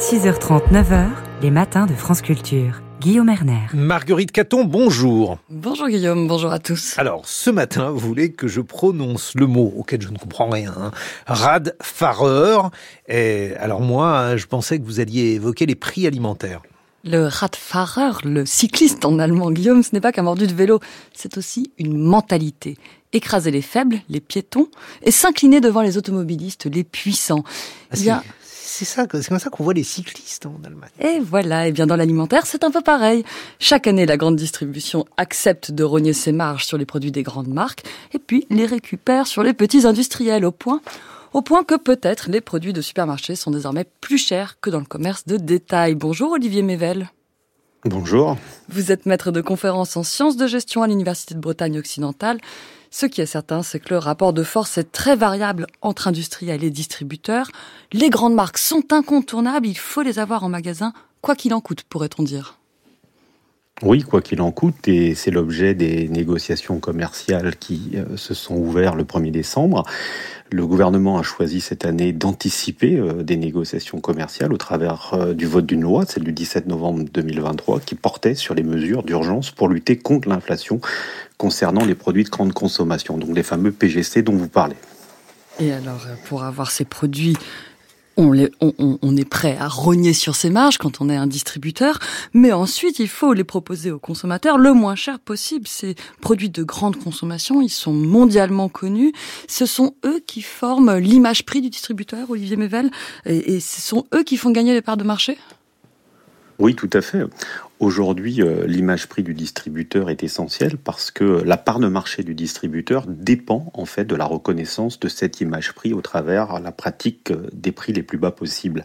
6h30, 9h, les matins de France Culture. Guillaume Erner. Marguerite Caton, bonjour. Bonjour Guillaume, bonjour à tous. Alors, ce matin, vous voulez que je prononce le mot auquel je ne comprends rien. Hein. Radfahrer. Et alors moi, je pensais que vous alliez évoquer les prix alimentaires. Le Radfahrer, le cycliste en allemand, Guillaume, ce n'est pas qu'un mordu de vélo, c'est aussi une mentalité. Écraser les faibles, les piétons, et s'incliner devant les automobilistes, les puissants. Ah, c'est ça, c'est comme ça qu'on voit les cyclistes en Allemagne. Et voilà, et bien dans l'alimentaire, c'est un peu pareil. Chaque année, la grande distribution accepte de rogner ses marges sur les produits des grandes marques, et puis les récupère sur les petits industriels, au point, au point que peut-être les produits de supermarché sont désormais plus chers que dans le commerce de détail. Bonjour Olivier Mével. Bonjour. Vous êtes maître de conférences en sciences de gestion à l'Université de Bretagne occidentale. Ce qui est certain, c'est que le rapport de force est très variable entre industriels et distributeurs. Les grandes marques sont incontournables, il faut les avoir en magasin, quoi qu'il en coûte, pourrait-on dire. Oui, quoi qu'il en coûte, et c'est l'objet des négociations commerciales qui euh, se sont ouvertes le 1er décembre. Le gouvernement a choisi cette année d'anticiper euh, des négociations commerciales au travers euh, du vote d'une loi, celle du 17 novembre 2023, qui portait sur les mesures d'urgence pour lutter contre l'inflation concernant les produits de grande consommation, donc les fameux PGC dont vous parlez. Et alors, pour avoir ces produits on, est prêt à rogner sur ses marges quand on est un distributeur, mais ensuite il faut les proposer aux consommateurs le moins cher possible. Ces produits de grande consommation, ils sont mondialement connus. Ce sont eux qui forment l'image prix du distributeur, Olivier Mével, et, et ce sont eux qui font gagner les parts de marché? Oui, tout à fait. Aujourd'hui, euh, l'image prix du distributeur est essentielle parce que la part de marché du distributeur dépend en fait de la reconnaissance de cette image prix au travers la pratique euh, des prix les plus bas possibles.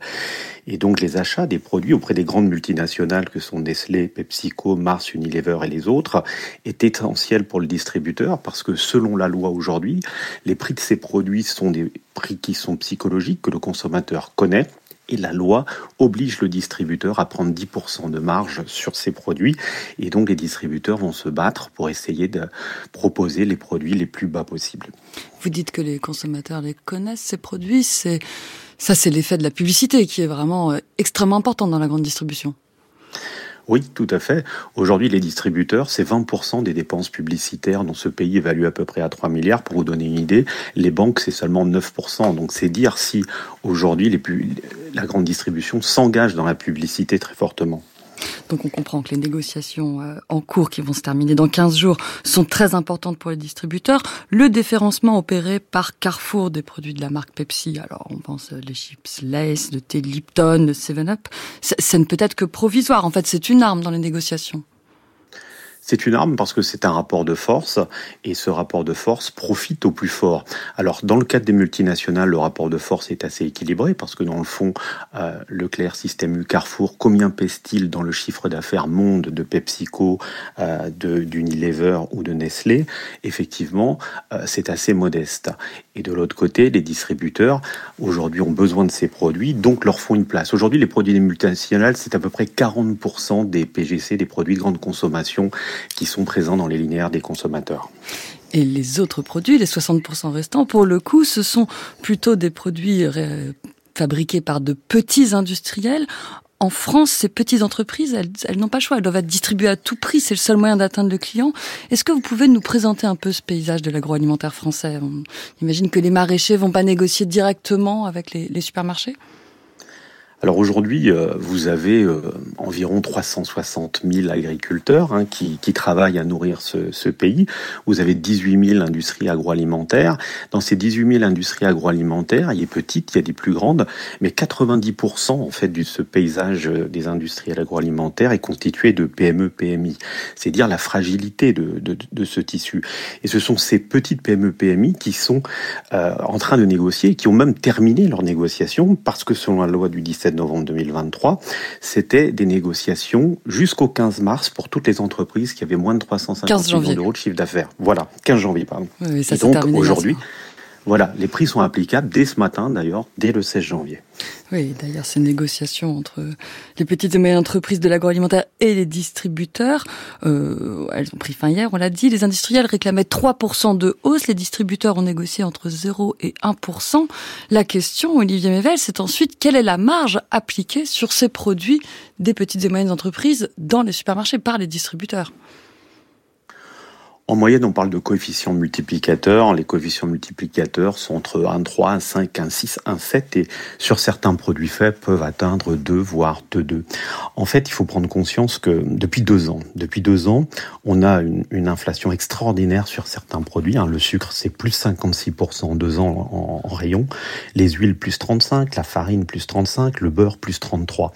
Et donc les achats des produits auprès des grandes multinationales que sont Nestlé, PepsiCo, Mars, Unilever et les autres est essentiel pour le distributeur parce que selon la loi aujourd'hui, les prix de ces produits sont des prix qui sont psychologiques que le consommateur connaît et la loi oblige le distributeur à prendre 10% de marge sur ses produits. Et donc les distributeurs vont se battre pour essayer de proposer les produits les plus bas possibles. Vous dites que les consommateurs les connaissent, ces produits. C'est ça, c'est l'effet de la publicité qui est vraiment euh, extrêmement important dans la grande distribution. Oui, tout à fait. Aujourd'hui, les distributeurs, c'est 20% des dépenses publicitaires dans ce pays évalué à peu près à 3 milliards. Pour vous donner une idée, les banques, c'est seulement 9%. Donc c'est dire si aujourd'hui la grande distribution s'engage dans la publicité très fortement. Donc on comprend que les négociations euh, en cours qui vont se terminer dans 15 jours sont très importantes pour les distributeurs. Le déférencement opéré par Carrefour des produits de la marque Pepsi, alors on pense les chips Lace, le thé Lipton, le 7-Up, ça ne peut être que provisoire. En fait, c'est une arme dans les négociations. C'est une arme parce que c'est un rapport de force et ce rapport de force profite au plus fort. Alors dans le cadre des multinationales, le rapport de force est assez équilibré parce que dans le fond, euh, Leclerc, Système U, Carrefour, combien pèse-t-il dans le chiffre d'affaires monde de PepsiCo, euh, d'Unilever ou de Nestlé? Effectivement, euh, c'est assez modeste. Et de l'autre côté, les distributeurs aujourd'hui ont besoin de ces produits, donc leur font une place. Aujourd'hui, les produits des multinationales, c'est à peu près 40% des PGC, des produits de grande consommation qui sont présents dans les linéaires des consommateurs. Et les autres produits, les 60% restants, pour le coup, ce sont plutôt des produits euh, fabriqués par de petits industriels. En France, ces petites entreprises, elles, n'ont pas le choix, elles doivent être distribuées à tout prix, c'est le seul moyen d'atteindre le client. Est-ce que vous pouvez nous présenter un peu ce paysage de l'agroalimentaire français? On imagine que les maraîchers vont pas négocier directement avec les supermarchés? Alors aujourd'hui, euh, vous avez euh, environ 360 000 agriculteurs hein, qui, qui, travaillent à nourrir ce, ce, pays. Vous avez 18 000 industries agroalimentaires. Dans ces 18 000 industries agroalimentaires, il y a petites, il y a des plus grandes, mais 90% en fait de ce paysage des industries agroalimentaires est constitué de PME, PMI. C'est dire la fragilité de, de, de, ce tissu. Et ce sont ces petites PME, PMI qui sont euh, en train de négocier, qui ont même terminé leurs négociations parce que selon la loi du 17 novembre 2023, c'était des négociations jusqu'au 15 mars pour toutes les entreprises qui avaient moins de 350 millions d'euros de chiffre d'affaires. Voilà, 15 janvier, pardon. Oui, ça Et donc aujourd'hui, Voilà, les prix sont applicables dès ce matin d'ailleurs, dès le 16 janvier. Oui, d'ailleurs, ces négociations entre les petites et moyennes entreprises de l'agroalimentaire et les distributeurs, euh, elles ont pris fin hier, on l'a dit. Les industriels réclamaient 3% de hausse, les distributeurs ont négocié entre 0 et 1%. La question, Olivier Mével, c'est ensuite quelle est la marge appliquée sur ces produits des petites et moyennes entreprises dans les supermarchés par les distributeurs? En moyenne, on parle de coefficients multiplicateurs. Les coefficients multiplicateurs sont entre 1,3, 1,5, 1,6, 1,7 et sur certains produits faits peuvent atteindre 2, voire 2,2. En fait, il faut prendre conscience que depuis deux ans, depuis deux ans, on a une, inflation extraordinaire sur certains produits. Hein. Le sucre, c'est plus 56% en deux ans en, en rayon. Les huiles, plus 35. La farine, plus 35. Le beurre, plus 33.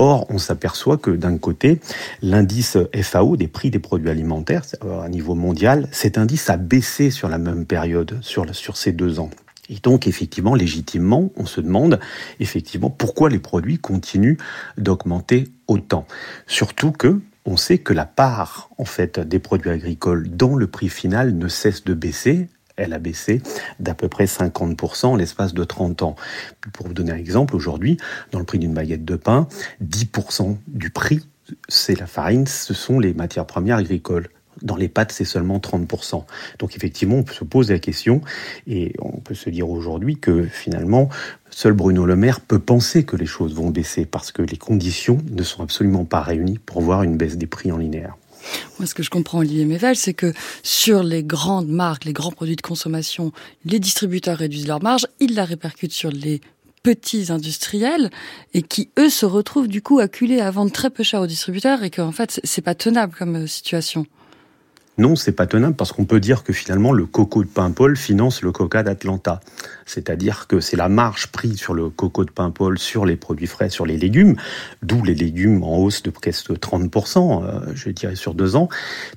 Or, on s'aperçoit que d'un côté, l'indice FAO des prix des produits alimentaires euh, à niveau mondial, cet indice a baissé sur la même période, sur, ces deux ans. Et donc, effectivement, légitimement, on se demande, effectivement, pourquoi les produits continuent d'augmenter autant. Surtout que, on sait que la part, en fait, des produits agricoles dans le prix final ne cesse de baisser elle a baissé d'à peu près 50% en l'espace de 30 ans. Pour vous donner un exemple, aujourd'hui, dans le prix d'une baguette de pain, 10% du prix, c'est la farine, ce sont les matières premières agricoles. Dans les pâtes, c'est seulement 30%. Donc effectivement, on peut se poser la question et on peut se dire aujourd'hui que finalement, seul Bruno Le Maire peut penser que les choses vont baisser parce que les conditions ne sont absolument pas réunies pour voir une baisse des prix en linéaire. Moi, ce que je comprends, Olivier Mével, c'est que sur les grandes marques, les grands produits de consommation, les distributeurs réduisent leurs marges, ils la répercutent sur les petits industriels et qui, eux, se retrouvent du coup acculés à vendre très peu cher aux distributeurs et qu'en fait, c'est pas tenable comme euh, situation. Non, c'est pas tenable parce qu'on peut dire que finalement le coco de Paimpol finance le coca d'Atlanta. C'est-à-dire que c'est la marge prise sur le coco de Paimpol sur les produits frais, sur les légumes, d'où les légumes en hausse de presque 30%, euh, je dirais sur deux ans,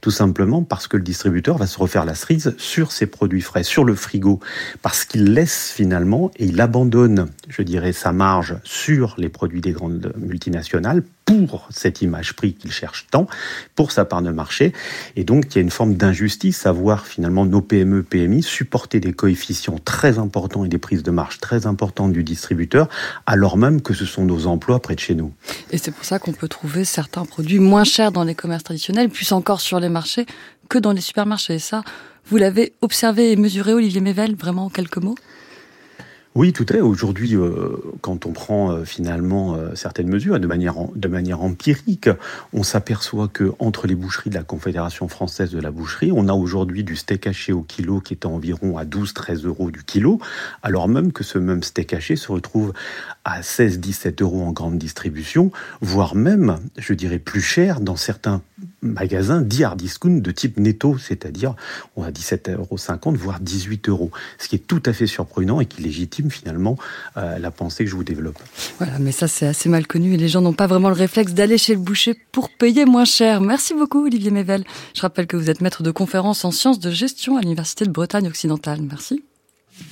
tout simplement parce que le distributeur va se refaire la cerise sur ses produits frais, sur le frigo, parce qu'il laisse finalement et il abandonne, je dirais, sa marge sur les produits des grandes multinationales pour cette image prix qu'il cherche tant, pour sa part de marché. Et donc, il y a une forme d'injustice à voir finalement nos PME, PMI supporter des coefficients très importants et des prises de marge très importantes du distributeur, alors même que ce sont nos emplois près de chez nous. Et c'est pour ça qu'on peut trouver certains produits moins chers dans les commerces traditionnels, plus encore sur les marchés, que dans les supermarchés. Et ça, vous l'avez observé et mesuré, Olivier Mével, vraiment en quelques mots? Oui, tout fait. Aujourd'hui, euh, quand on prend euh, finalement euh, certaines mesures de manière, de manière empirique, on s'aperçoit que entre les boucheries de la Confédération française de la boucherie, on a aujourd'hui du steak haché au kilo qui est environ à 12-13 euros du kilo, alors même que ce même steak haché se retrouve à 16-17 euros en grande distribution, voire même, je dirais, plus cher dans certains magasins dits hard discount de type netto, c'est-à-dire on a 17,50 euros, voire 18 euros, ce qui est tout à fait surprenant et qui légitime finalement euh, la pensée que je vous développe. Voilà, mais ça c'est assez mal connu et les gens n'ont pas vraiment le réflexe d'aller chez le boucher pour payer moins cher. Merci beaucoup Olivier Mével. Je rappelle que vous êtes maître de conférence en sciences de gestion à l'Université de Bretagne occidentale. Merci.